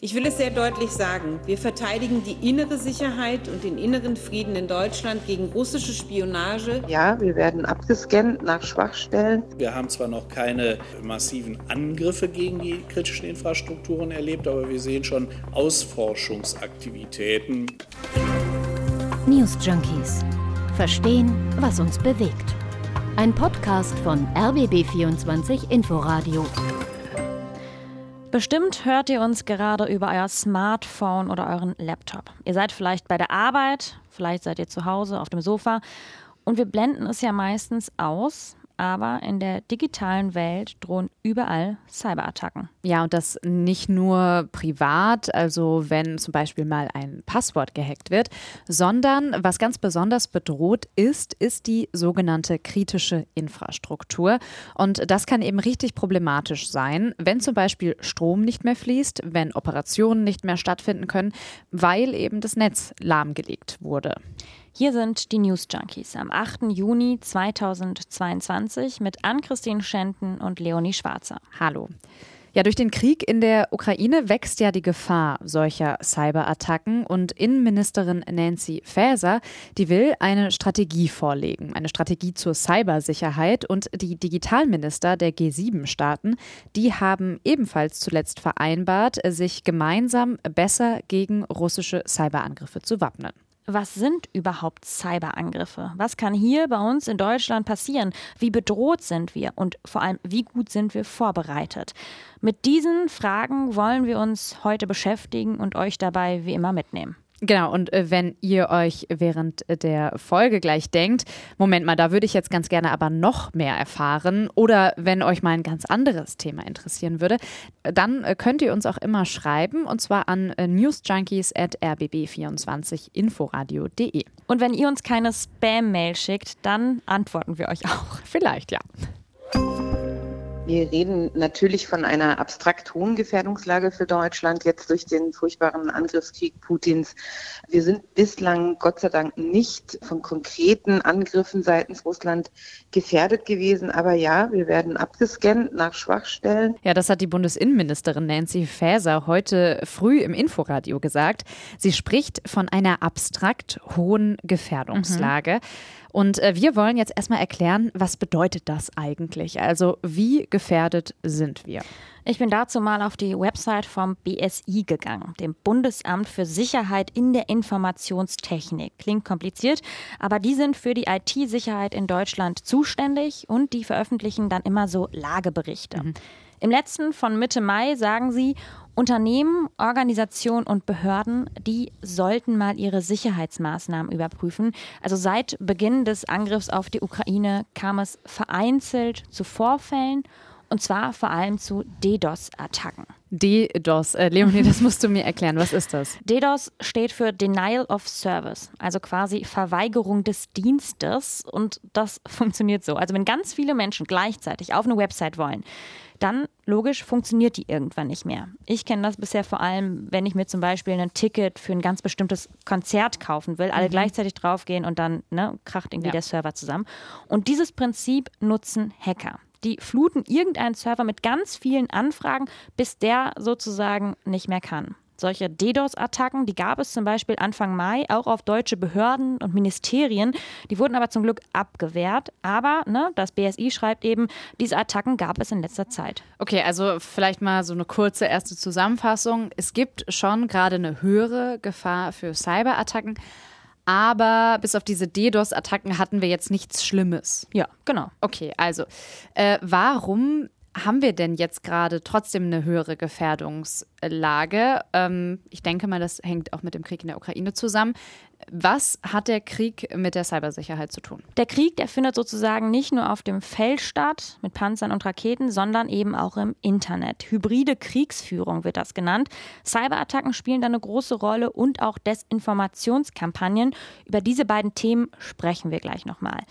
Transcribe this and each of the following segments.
Ich will es sehr deutlich sagen. Wir verteidigen die innere Sicherheit und den inneren Frieden in Deutschland gegen russische Spionage. Ja, wir werden abgescannt nach Schwachstellen. Wir haben zwar noch keine massiven Angriffe gegen die kritischen Infrastrukturen erlebt, aber wir sehen schon Ausforschungsaktivitäten. News Junkies. Verstehen, was uns bewegt. Ein Podcast von RBB24 Inforadio. Bestimmt hört ihr uns gerade über euer Smartphone oder euren Laptop. Ihr seid vielleicht bei der Arbeit, vielleicht seid ihr zu Hause auf dem Sofa und wir blenden es ja meistens aus, aber in der digitalen Welt drohen überall Cyberattacken. Ja, und das nicht nur privat, also wenn zum Beispiel mal ein Passwort gehackt wird, sondern was ganz besonders bedroht ist, ist die sogenannte kritische Infrastruktur. Und das kann eben richtig problematisch sein, wenn zum Beispiel Strom nicht mehr fließt, wenn Operationen nicht mehr stattfinden können, weil eben das Netz lahmgelegt wurde. Hier sind die News Junkies am 8. Juni 2022 mit Ann-Christine Schenten und Leonie Schwarzer. Hallo. Ja, durch den Krieg in der Ukraine wächst ja die Gefahr solcher Cyberattacken und Innenministerin Nancy Faeser, die will eine Strategie vorlegen, eine Strategie zur Cybersicherheit und die Digitalminister der G7-Staaten, die haben ebenfalls zuletzt vereinbart, sich gemeinsam besser gegen russische Cyberangriffe zu wappnen was sind überhaupt Cyberangriffe? Was kann hier bei uns in Deutschland passieren? Wie bedroht sind wir? Und vor allem, wie gut sind wir vorbereitet? Mit diesen Fragen wollen wir uns heute beschäftigen und euch dabei wie immer mitnehmen. Genau, und äh, wenn ihr euch während der Folge gleich denkt, Moment mal, da würde ich jetzt ganz gerne aber noch mehr erfahren, oder wenn euch mal ein ganz anderes Thema interessieren würde, dann äh, könnt ihr uns auch immer schreiben, und zwar an äh, newsjunkies at rbb24inforadio.de. Und wenn ihr uns keine Spam-Mail schickt, dann antworten wir euch auch. Vielleicht, ja. Wir reden natürlich von einer abstrakt hohen Gefährdungslage für Deutschland, jetzt durch den furchtbaren Angriffskrieg Putins. Wir sind bislang Gott sei Dank nicht von konkreten Angriffen seitens Russland gefährdet gewesen. Aber ja, wir werden abgescannt nach Schwachstellen. Ja, das hat die Bundesinnenministerin Nancy Faeser heute früh im Inforadio gesagt. Sie spricht von einer abstrakt hohen Gefährdungslage. Mhm. Und äh, wir wollen jetzt erstmal erklären, was bedeutet das eigentlich? Also wie gefährdet sind wir? Ich bin dazu mal auf die Website vom BSI gegangen, dem Bundesamt für Sicherheit in der Informationstechnik. Klingt kompliziert, aber die sind für die IT-Sicherheit in Deutschland zuständig und die veröffentlichen dann immer so Lageberichte. Mhm. Im letzten von Mitte Mai sagen sie, Unternehmen, Organisationen und Behörden, die sollten mal ihre Sicherheitsmaßnahmen überprüfen. Also seit Beginn des Angriffs auf die Ukraine kam es vereinzelt zu Vorfällen und zwar vor allem zu DDoS-Attacken. DDoS, äh, Leonie, das musst du mir erklären. Was ist das? DDoS steht für Denial of Service, also quasi Verweigerung des Dienstes. Und das funktioniert so. Also wenn ganz viele Menschen gleichzeitig auf eine Website wollen, dann logisch funktioniert die irgendwann nicht mehr. Ich kenne das bisher vor allem, wenn ich mir zum Beispiel ein Ticket für ein ganz bestimmtes Konzert kaufen will, alle mhm. gleichzeitig draufgehen und dann ne, kracht irgendwie ja. der Server zusammen. Und dieses Prinzip nutzen Hacker. Die fluten irgendeinen Server mit ganz vielen Anfragen, bis der sozusagen nicht mehr kann. Solche DDoS-Attacken, die gab es zum Beispiel Anfang Mai auch auf deutsche Behörden und Ministerien. Die wurden aber zum Glück abgewehrt. Aber ne, das BSI schreibt eben, diese Attacken gab es in letzter Zeit. Okay, also vielleicht mal so eine kurze erste Zusammenfassung. Es gibt schon gerade eine höhere Gefahr für Cyberattacken. Aber bis auf diese DDoS-Attacken hatten wir jetzt nichts Schlimmes. Ja, genau. Okay, also äh, warum haben wir denn jetzt gerade trotzdem eine höhere Gefährdungslage? Ähm, ich denke mal, das hängt auch mit dem Krieg in der Ukraine zusammen. Was hat der Krieg mit der Cybersicherheit zu tun? Der Krieg, der findet sozusagen nicht nur auf dem Feld statt mit Panzern und Raketen, sondern eben auch im Internet. Hybride Kriegsführung wird das genannt. Cyberattacken spielen da eine große Rolle und auch Desinformationskampagnen. Über diese beiden Themen sprechen wir gleich nochmal.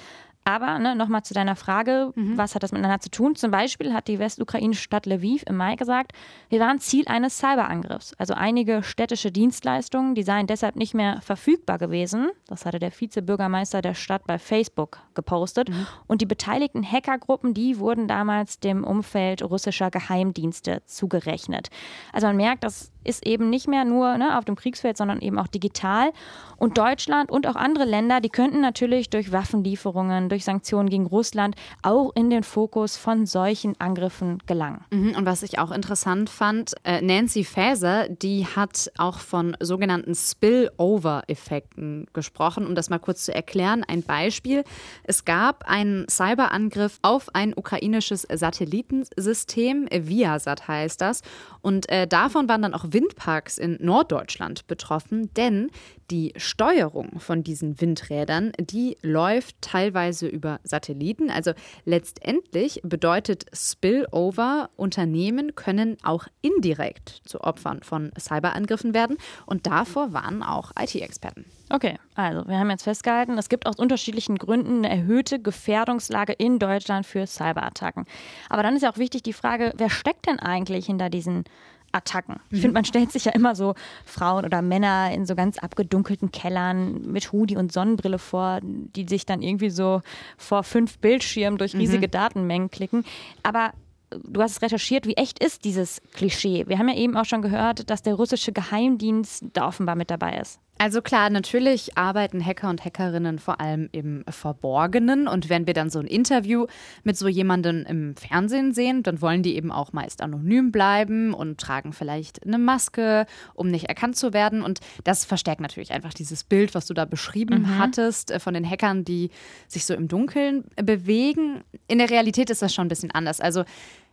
Aber ne, nochmal zu deiner Frage, mhm. was hat das miteinander zu tun? Zum Beispiel hat die westukrainische Stadt Lviv im Mai gesagt, wir waren Ziel eines Cyberangriffs. Also einige städtische Dienstleistungen, die seien deshalb nicht mehr verfügbar gewesen. Das hatte der Vizebürgermeister der Stadt bei Facebook gepostet. Mhm. Und die beteiligten Hackergruppen, die wurden damals dem Umfeld russischer Geheimdienste zugerechnet. Also man merkt, dass ist eben nicht mehr nur ne, auf dem Kriegsfeld, sondern eben auch digital. Und Deutschland und auch andere Länder, die könnten natürlich durch Waffenlieferungen, durch Sanktionen gegen Russland auch in den Fokus von solchen Angriffen gelangen. Mhm, und was ich auch interessant fand, äh, Nancy Faeser, die hat auch von sogenannten Spillover-Effekten gesprochen. Um das mal kurz zu erklären, ein Beispiel. Es gab einen Cyberangriff auf ein ukrainisches Satellitensystem, Viasat heißt das. Und äh, davon waren dann auch Windparks in Norddeutschland betroffen, denn die Steuerung von diesen Windrädern, die läuft teilweise über Satelliten. Also letztendlich bedeutet Spillover, Unternehmen können auch indirekt zu Opfern von Cyberangriffen werden. Und davor waren auch IT-Experten. Okay, also wir haben jetzt festgehalten, es gibt aus unterschiedlichen Gründen eine erhöhte Gefährdungslage in Deutschland für Cyberattacken. Aber dann ist ja auch wichtig die Frage, wer steckt denn eigentlich hinter diesen Attacken. Ich finde, man stellt sich ja immer so Frauen oder Männer in so ganz abgedunkelten Kellern mit Hoodie und Sonnenbrille vor, die sich dann irgendwie so vor fünf Bildschirmen durch riesige mhm. Datenmengen klicken. Aber du hast recherchiert, wie echt ist dieses Klischee? Wir haben ja eben auch schon gehört, dass der russische Geheimdienst da offenbar mit dabei ist. Also klar, natürlich arbeiten Hacker und Hackerinnen vor allem im Verborgenen. Und wenn wir dann so ein Interview mit so jemandem im Fernsehen sehen, dann wollen die eben auch meist anonym bleiben und tragen vielleicht eine Maske, um nicht erkannt zu werden. Und das verstärkt natürlich einfach dieses Bild, was du da beschrieben mhm. hattest, äh, von den Hackern, die sich so im Dunkeln bewegen. In der Realität ist das schon ein bisschen anders. Also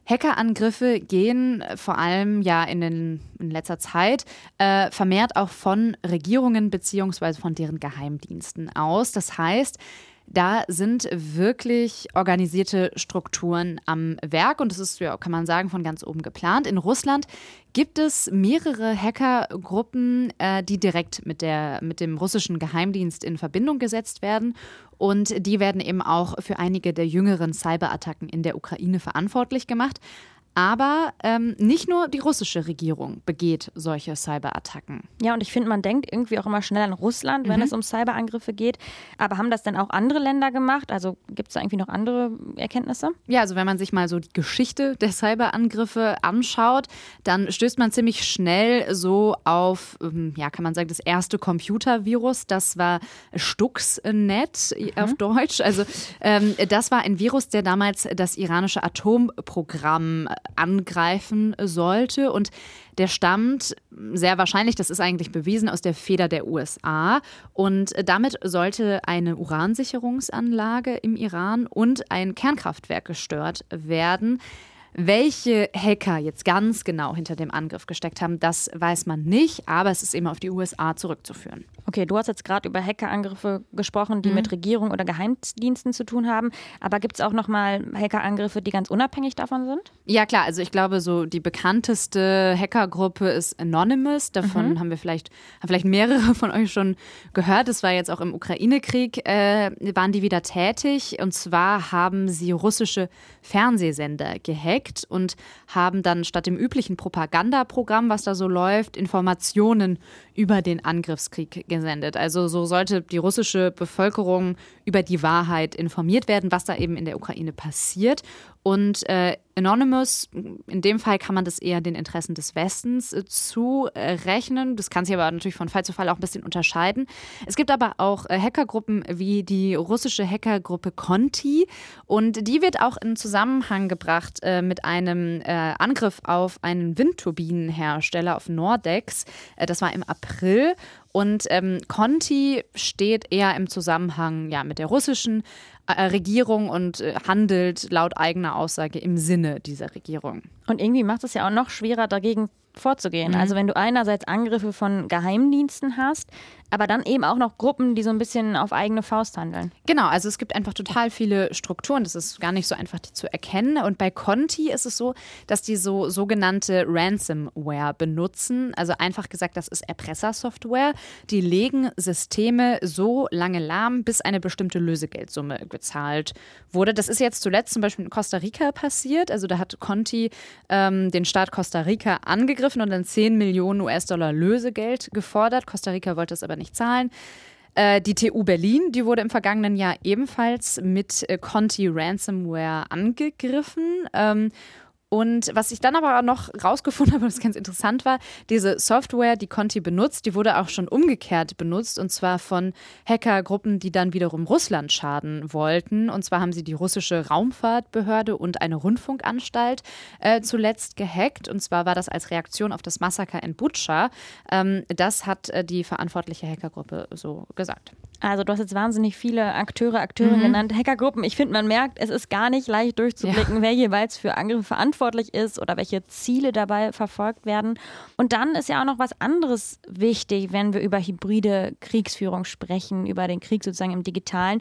Hackerangriffe gehen äh, vor allem ja in, den, in letzter Zeit äh, vermehrt auch von Regierungen beziehungsweise von deren Geheimdiensten aus. Das heißt, da sind wirklich organisierte Strukturen am Werk und das ist, ja, kann man sagen, von ganz oben geplant. In Russland gibt es mehrere Hackergruppen, äh, die direkt mit, der, mit dem russischen Geheimdienst in Verbindung gesetzt werden. Und die werden eben auch für einige der jüngeren Cyberattacken in der Ukraine verantwortlich gemacht. Aber ähm, nicht nur die russische Regierung begeht solche Cyberattacken. Ja, und ich finde, man denkt irgendwie auch immer schnell an Russland, wenn mhm. es um Cyberangriffe geht. Aber haben das denn auch andere Länder gemacht? Also gibt es da irgendwie noch andere Erkenntnisse? Ja, also wenn man sich mal so die Geschichte der Cyberangriffe anschaut, dann stößt man ziemlich schnell so auf, ähm, ja, kann man sagen, das erste Computervirus. Das war Stuxnet mhm. auf Deutsch. Also ähm, das war ein Virus, der damals das iranische Atomprogramm angreifen sollte. Und der stammt sehr wahrscheinlich, das ist eigentlich bewiesen, aus der Feder der USA. Und damit sollte eine Uransicherungsanlage im Iran und ein Kernkraftwerk gestört werden. Welche Hacker jetzt ganz genau hinter dem Angriff gesteckt haben, das weiß man nicht, aber es ist eben auf die USA zurückzuführen. Okay, du hast jetzt gerade über Hackerangriffe gesprochen, die mhm. mit Regierung oder Geheimdiensten zu tun haben. Aber gibt es auch nochmal Hackerangriffe, die ganz unabhängig davon sind? Ja, klar. Also ich glaube, so die bekannteste Hackergruppe ist Anonymous. Davon mhm. haben wir vielleicht, haben vielleicht mehrere von euch schon gehört. Es war jetzt auch im Ukraine-Krieg, äh, waren die wieder tätig. Und zwar haben sie russische Fernsehsender gehackt und haben dann statt dem üblichen Propagandaprogramm, was da so läuft, Informationen über den Angriffskrieg gesendet. Also so sollte die russische Bevölkerung über die Wahrheit informiert werden, was da eben in der Ukraine passiert. Und äh, Anonymous, in dem Fall kann man das eher den Interessen des Westens äh, zurechnen. Das kann sich aber natürlich von Fall zu Fall auch ein bisschen unterscheiden. Es gibt aber auch äh, Hackergruppen wie die russische Hackergruppe Conti. Und die wird auch in Zusammenhang gebracht äh, mit einem äh, Angriff auf einen Windturbinenhersteller auf Nordex. Äh, das war im April. Und ähm, Conti steht eher im Zusammenhang ja, mit der russischen äh, Regierung und äh, handelt laut eigener Aussage im Sinne dieser Regierung. Und irgendwie macht es ja auch noch schwerer, dagegen vorzugehen. Mhm. Also wenn du einerseits Angriffe von Geheimdiensten hast, aber dann eben auch noch Gruppen, die so ein bisschen auf eigene Faust handeln. Genau, also es gibt einfach total viele Strukturen. Das ist gar nicht so einfach, die zu erkennen. Und bei Conti ist es so, dass die so sogenannte Ransomware benutzen. Also einfach gesagt, das ist Erpressersoftware. Die legen Systeme so lange lahm, bis eine bestimmte Lösegeldsumme gezahlt wurde. Das ist jetzt zuletzt zum Beispiel in Costa Rica passiert. Also da hat Conti ähm, den Staat Costa Rica angegriffen und dann 10 Millionen US-Dollar Lösegeld gefordert. Costa Rica wollte es aber nicht zahlen. Äh, die TU Berlin, die wurde im vergangenen Jahr ebenfalls mit äh, Conti Ransomware angegriffen. Und was ich dann aber noch rausgefunden habe, was ganz interessant war, diese Software, die Conti benutzt, die wurde auch schon umgekehrt benutzt und zwar von Hackergruppen, die dann wiederum Russland schaden wollten. Und zwar haben sie die russische Raumfahrtbehörde und eine Rundfunkanstalt äh, zuletzt gehackt. Und zwar war das als Reaktion auf das Massaker in Butscha. Ähm, das hat äh, die verantwortliche Hackergruppe so gesagt. Also du hast jetzt wahnsinnig viele Akteure, Akteure mhm. genannt, Hackergruppen. Ich finde, man merkt, es ist gar nicht leicht durchzublicken, ja. wer jeweils für Angriffe verantwortlich ist oder welche Ziele dabei verfolgt werden. Und dann ist ja auch noch was anderes wichtig, wenn wir über hybride Kriegsführung sprechen, über den Krieg sozusagen im digitalen.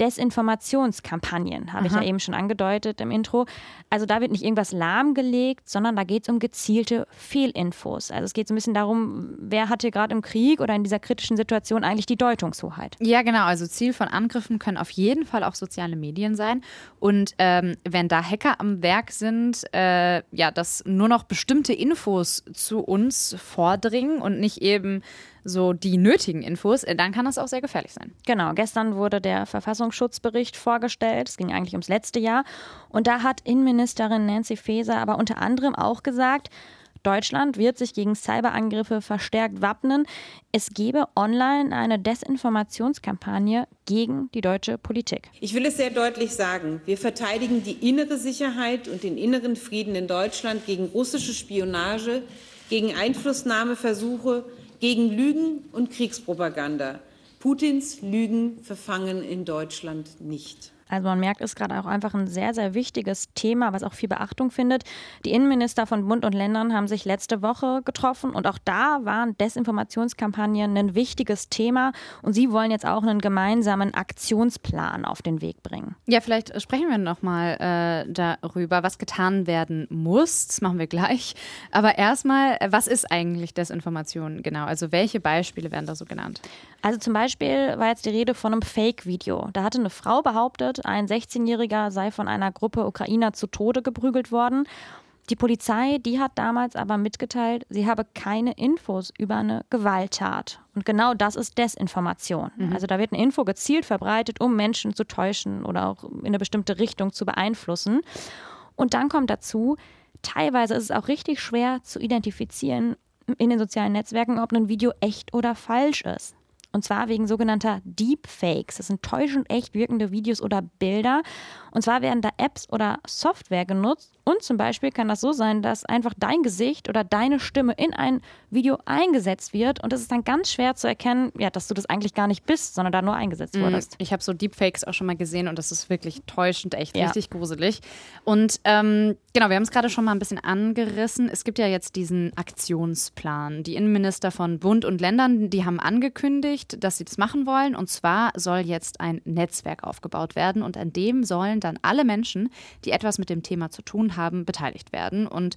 Desinformationskampagnen, habe ich ja eben schon angedeutet im Intro. Also da wird nicht irgendwas lahmgelegt, sondern da geht es um gezielte Fehlinfos. Also es geht so ein bisschen darum, wer hat hier gerade im Krieg oder in dieser kritischen Situation eigentlich die Deutungshoheit. Ja, genau. Also Ziel von Angriffen können auf jeden Fall auch soziale Medien sein. Und ähm, wenn da Hacker am Werk sind, äh, ja, dass nur noch bestimmte Infos zu uns vordringen und nicht eben so die nötigen Infos, äh, dann kann das auch sehr gefährlich sein. Genau, gestern wurde der Verfassungsschutzbericht vorgestellt. Es ging eigentlich ums letzte Jahr. Und da hat Innenministerin Nancy Faeser aber unter anderem auch gesagt, Deutschland wird sich gegen Cyberangriffe verstärkt wappnen. Es gebe online eine Desinformationskampagne gegen die deutsche Politik. Ich will es sehr deutlich sagen. Wir verteidigen die innere Sicherheit und den inneren Frieden in Deutschland gegen russische Spionage, gegen Einflussnahmeversuche, gegen Lügen und Kriegspropaganda. Putins Lügen verfangen in Deutschland nicht. Also man merkt, es ist gerade auch einfach ein sehr, sehr wichtiges Thema, was auch viel Beachtung findet. Die Innenminister von Bund und Ländern haben sich letzte Woche getroffen und auch da waren Desinformationskampagnen ein wichtiges Thema und sie wollen jetzt auch einen gemeinsamen Aktionsplan auf den Weg bringen. Ja, vielleicht sprechen wir nochmal äh, darüber, was getan werden muss. Das machen wir gleich. Aber erstmal, was ist eigentlich Desinformation genau? Also welche Beispiele werden da so genannt? Also zum Beispiel war jetzt die Rede von einem Fake-Video. Da hatte eine Frau behauptet, ein 16-Jähriger sei von einer Gruppe Ukrainer zu Tode geprügelt worden. Die Polizei, die hat damals aber mitgeteilt, sie habe keine Infos über eine Gewalttat. Und genau das ist Desinformation. Mhm. Also da wird eine Info gezielt verbreitet, um Menschen zu täuschen oder auch in eine bestimmte Richtung zu beeinflussen. Und dann kommt dazu, teilweise ist es auch richtig schwer zu identifizieren in den sozialen Netzwerken, ob ein Video echt oder falsch ist. Und zwar wegen sogenannter Deepfakes. Das sind täuschend echt wirkende Videos oder Bilder. Und zwar werden da Apps oder Software genutzt. Und zum Beispiel kann das so sein, dass einfach dein Gesicht oder deine Stimme in ein Video eingesetzt wird. Und es ist dann ganz schwer zu erkennen, ja, dass du das eigentlich gar nicht bist, sondern da nur eingesetzt mhm. wurdest. Ich habe so Deepfakes auch schon mal gesehen und das ist wirklich täuschend, echt ja. richtig gruselig. Und ähm, genau, wir haben es gerade schon mal ein bisschen angerissen. Es gibt ja jetzt diesen Aktionsplan. Die Innenminister von Bund und Ländern, die haben angekündigt, angekündigt, dass sie das machen wollen. Und zwar soll jetzt ein Netzwerk aufgebaut werden und an dem sollen dann alle Menschen, die etwas mit dem Thema zu tun haben, beteiligt werden. Und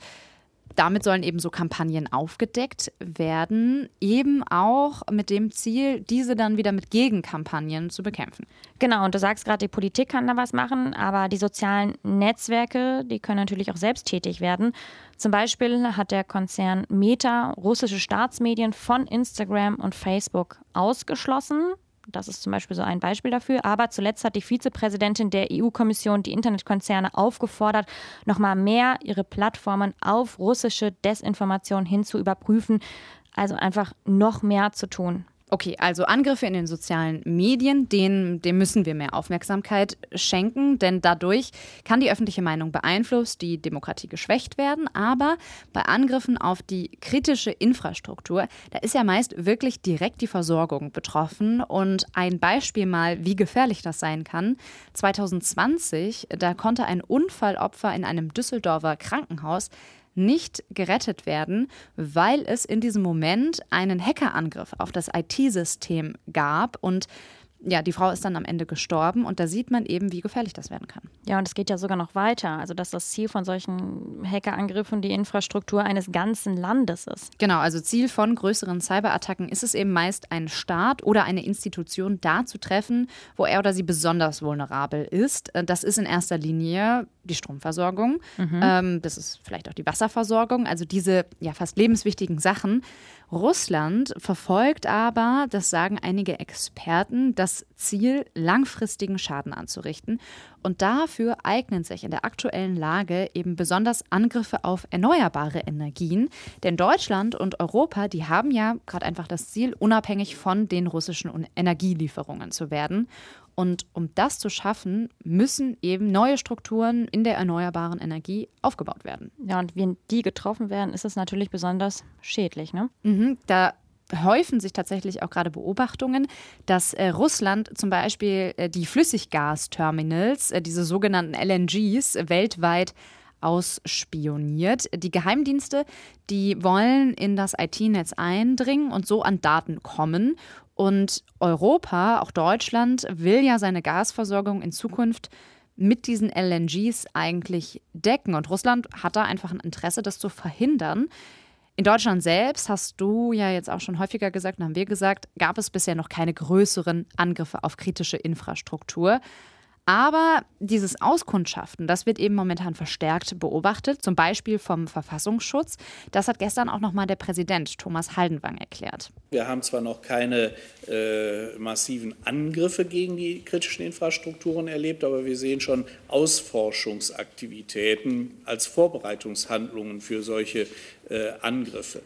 damit sollen eben so Kampagnen aufgedeckt werden, eben auch mit dem Ziel, diese dann wieder mit Gegenkampagnen zu bekämpfen. Genau, und du sagst gerade, die Politik kann da was machen, aber die sozialen Netzwerke, die können natürlich auch selbst tätig werden. Zum Beispiel hat der Konzern Meta russische Staatsmedien von Instagram und Facebook ausgeschlossen. Das ist zum Beispiel so ein Beispiel dafür. Aber zuletzt hat die Vizepräsidentin der EU-Kommission die Internetkonzerne aufgefordert, nochmal mehr ihre Plattformen auf russische Desinformation hin zu überprüfen. Also einfach noch mehr zu tun. Okay, also Angriffe in den sozialen Medien, denen, dem müssen wir mehr Aufmerksamkeit schenken, denn dadurch kann die öffentliche Meinung beeinflusst, die Demokratie geschwächt werden. Aber bei Angriffen auf die kritische Infrastruktur, da ist ja meist wirklich direkt die Versorgung betroffen. Und ein Beispiel mal, wie gefährlich das sein kann. 2020, da konnte ein Unfallopfer in einem Düsseldorfer Krankenhaus nicht gerettet werden, weil es in diesem Moment einen Hackerangriff auf das IT-System gab und ja, die Frau ist dann am Ende gestorben und da sieht man eben, wie gefährlich das werden kann. Ja, und es geht ja sogar noch weiter. Also, dass das Ziel von solchen Hackerangriffen die Infrastruktur eines ganzen Landes ist. Genau, also Ziel von größeren Cyberattacken ist es eben meist, einen Staat oder eine Institution da zu treffen, wo er oder sie besonders vulnerabel ist. Das ist in erster Linie die Stromversorgung, mhm. ähm, das ist vielleicht auch die Wasserversorgung, also diese ja fast lebenswichtigen Sachen. Russland verfolgt aber, das sagen einige Experten, das Ziel, langfristigen Schaden anzurichten. Und dafür eignen sich in der aktuellen Lage eben besonders Angriffe auf erneuerbare Energien. Denn Deutschland und Europa, die haben ja gerade einfach das Ziel, unabhängig von den russischen Energielieferungen zu werden. Und um das zu schaffen, müssen eben neue Strukturen in der erneuerbaren Energie aufgebaut werden. Ja, und wenn die getroffen werden, ist es natürlich besonders schädlich. Ne? Mhm, da häufen sich tatsächlich auch gerade Beobachtungen, dass äh, Russland zum Beispiel äh, die Flüssiggasterminals, äh, diese sogenannten LNGs, weltweit ausspioniert. Die Geheimdienste, die wollen in das IT-Netz eindringen und so an Daten kommen. Und Europa, auch Deutschland, will ja seine Gasversorgung in Zukunft mit diesen LNGs eigentlich decken. Und Russland hat da einfach ein Interesse, das zu verhindern. In Deutschland selbst, hast du ja jetzt auch schon häufiger gesagt, haben wir gesagt, gab es bisher noch keine größeren Angriffe auf kritische Infrastruktur. Aber dieses Auskundschaften, das wird eben momentan verstärkt beobachtet, zum Beispiel vom Verfassungsschutz. Das hat gestern auch nochmal der Präsident Thomas Haldenwang erklärt. Wir haben zwar noch keine äh, massiven Angriffe gegen die kritischen Infrastrukturen erlebt, aber wir sehen schon Ausforschungsaktivitäten als Vorbereitungshandlungen für solche äh, Angriffe.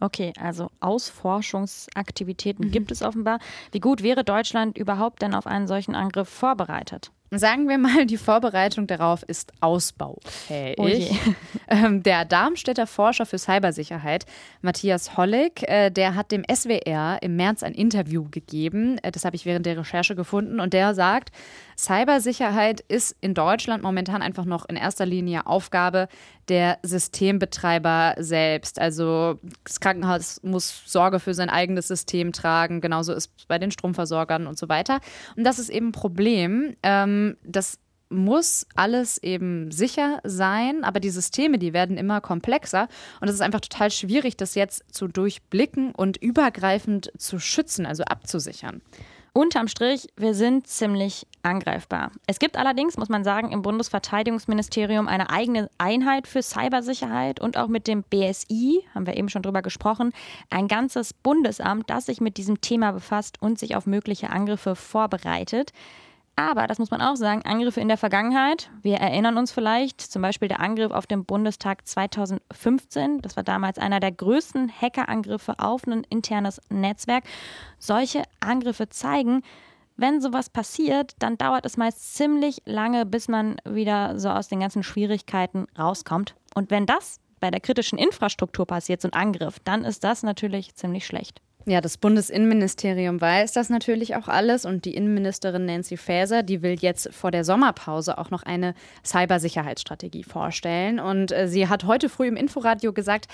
Okay, also Ausforschungsaktivitäten mhm. gibt es offenbar. Wie gut wäre Deutschland überhaupt denn auf einen solchen Angriff vorbereitet? Sagen wir mal, die Vorbereitung darauf ist ausbaufähig. Oh ähm, der Darmstädter Forscher für Cybersicherheit, Matthias Hollig, äh, der hat dem SWR im März ein Interview gegeben. Äh, das habe ich während der Recherche gefunden. Und der sagt, Cybersicherheit ist in Deutschland momentan einfach noch in erster Linie Aufgabe der Systembetreiber selbst. Also das Krankenhaus muss Sorge für sein eigenes System tragen, genauso ist es bei den Stromversorgern und so weiter. Und das ist eben ein Problem. Ähm, das muss alles eben sicher sein, aber die Systeme, die werden immer komplexer und es ist einfach total schwierig, das jetzt zu durchblicken und übergreifend zu schützen, also abzusichern. Unterm Strich, wir sind ziemlich angreifbar. Es gibt allerdings, muss man sagen, im Bundesverteidigungsministerium eine eigene Einheit für Cybersicherheit und auch mit dem BSI, haben wir eben schon drüber gesprochen, ein ganzes Bundesamt, das sich mit diesem Thema befasst und sich auf mögliche Angriffe vorbereitet. Aber, das muss man auch sagen, Angriffe in der Vergangenheit, wir erinnern uns vielleicht, zum Beispiel der Angriff auf den Bundestag 2015, das war damals einer der größten Hackerangriffe auf ein internes Netzwerk. Solche Angriffe zeigen, wenn sowas passiert, dann dauert es meist ziemlich lange, bis man wieder so aus den ganzen Schwierigkeiten rauskommt. Und wenn das bei der kritischen Infrastruktur passiert, so ein Angriff, dann ist das natürlich ziemlich schlecht. Ja, das Bundesinnenministerium weiß das natürlich auch alles und die Innenministerin Nancy Faeser, die will jetzt vor der Sommerpause auch noch eine Cybersicherheitsstrategie vorstellen. Und äh, sie hat heute früh im Inforadio gesagt,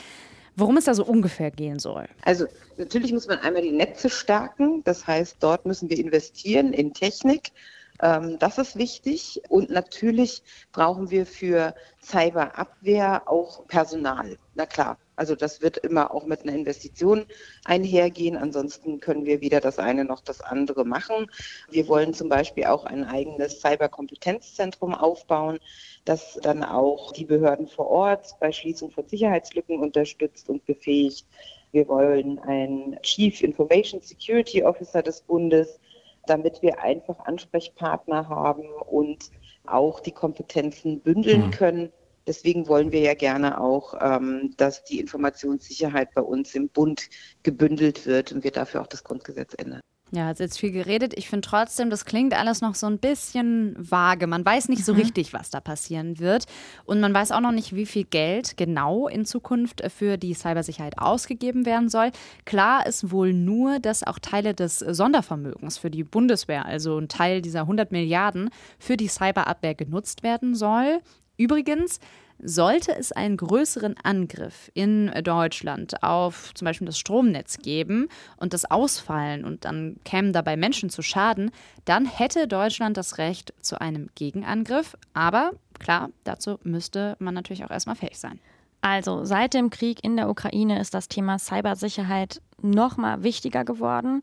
worum es da so ungefähr gehen soll. Also natürlich muss man einmal die Netze stärken. Das heißt, dort müssen wir investieren in Technik. Ähm, das ist wichtig. Und natürlich brauchen wir für Cyberabwehr auch Personal. Na klar, also das wird immer auch mit einer Investition einhergehen. Ansonsten können wir weder das eine noch das andere machen. Wir wollen zum Beispiel auch ein eigenes Cyberkompetenzzentrum aufbauen, das dann auch die Behörden vor Ort bei Schließung von Sicherheitslücken unterstützt und befähigt. Wir wollen einen Chief Information Security Officer des Bundes, damit wir einfach Ansprechpartner haben und auch die Kompetenzen bündeln mhm. können Deswegen wollen wir ja gerne auch, ähm, dass die Informationssicherheit bei uns im Bund gebündelt wird und wir dafür auch das Grundgesetz ändern. Ja, hat jetzt viel geredet. Ich finde trotzdem, das klingt alles noch so ein bisschen vage. Man weiß nicht so mhm. richtig, was da passieren wird. Und man weiß auch noch nicht, wie viel Geld genau in Zukunft für die Cybersicherheit ausgegeben werden soll. Klar ist wohl nur, dass auch Teile des Sondervermögens für die Bundeswehr, also ein Teil dieser 100 Milliarden, für die Cyberabwehr genutzt werden soll. Übrigens, sollte es einen größeren Angriff in Deutschland auf zum Beispiel das Stromnetz geben und das ausfallen und dann kämen dabei Menschen zu Schaden, dann hätte Deutschland das Recht zu einem Gegenangriff. Aber klar, dazu müsste man natürlich auch erstmal fähig sein. Also seit dem Krieg in der Ukraine ist das Thema Cybersicherheit noch mal wichtiger geworden.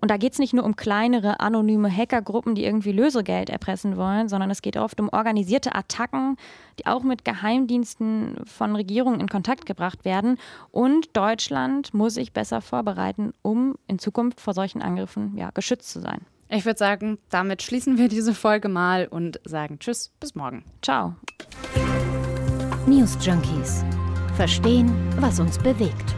Und da geht es nicht nur um kleinere, anonyme Hackergruppen, die irgendwie Lösegeld erpressen wollen, sondern es geht oft um organisierte Attacken, die auch mit Geheimdiensten von Regierungen in Kontakt gebracht werden. Und Deutschland muss sich besser vorbereiten, um in Zukunft vor solchen Angriffen ja, geschützt zu sein. Ich würde sagen, damit schließen wir diese Folge mal und sagen Tschüss, bis morgen. Ciao. News Junkies. Verstehen, was uns bewegt.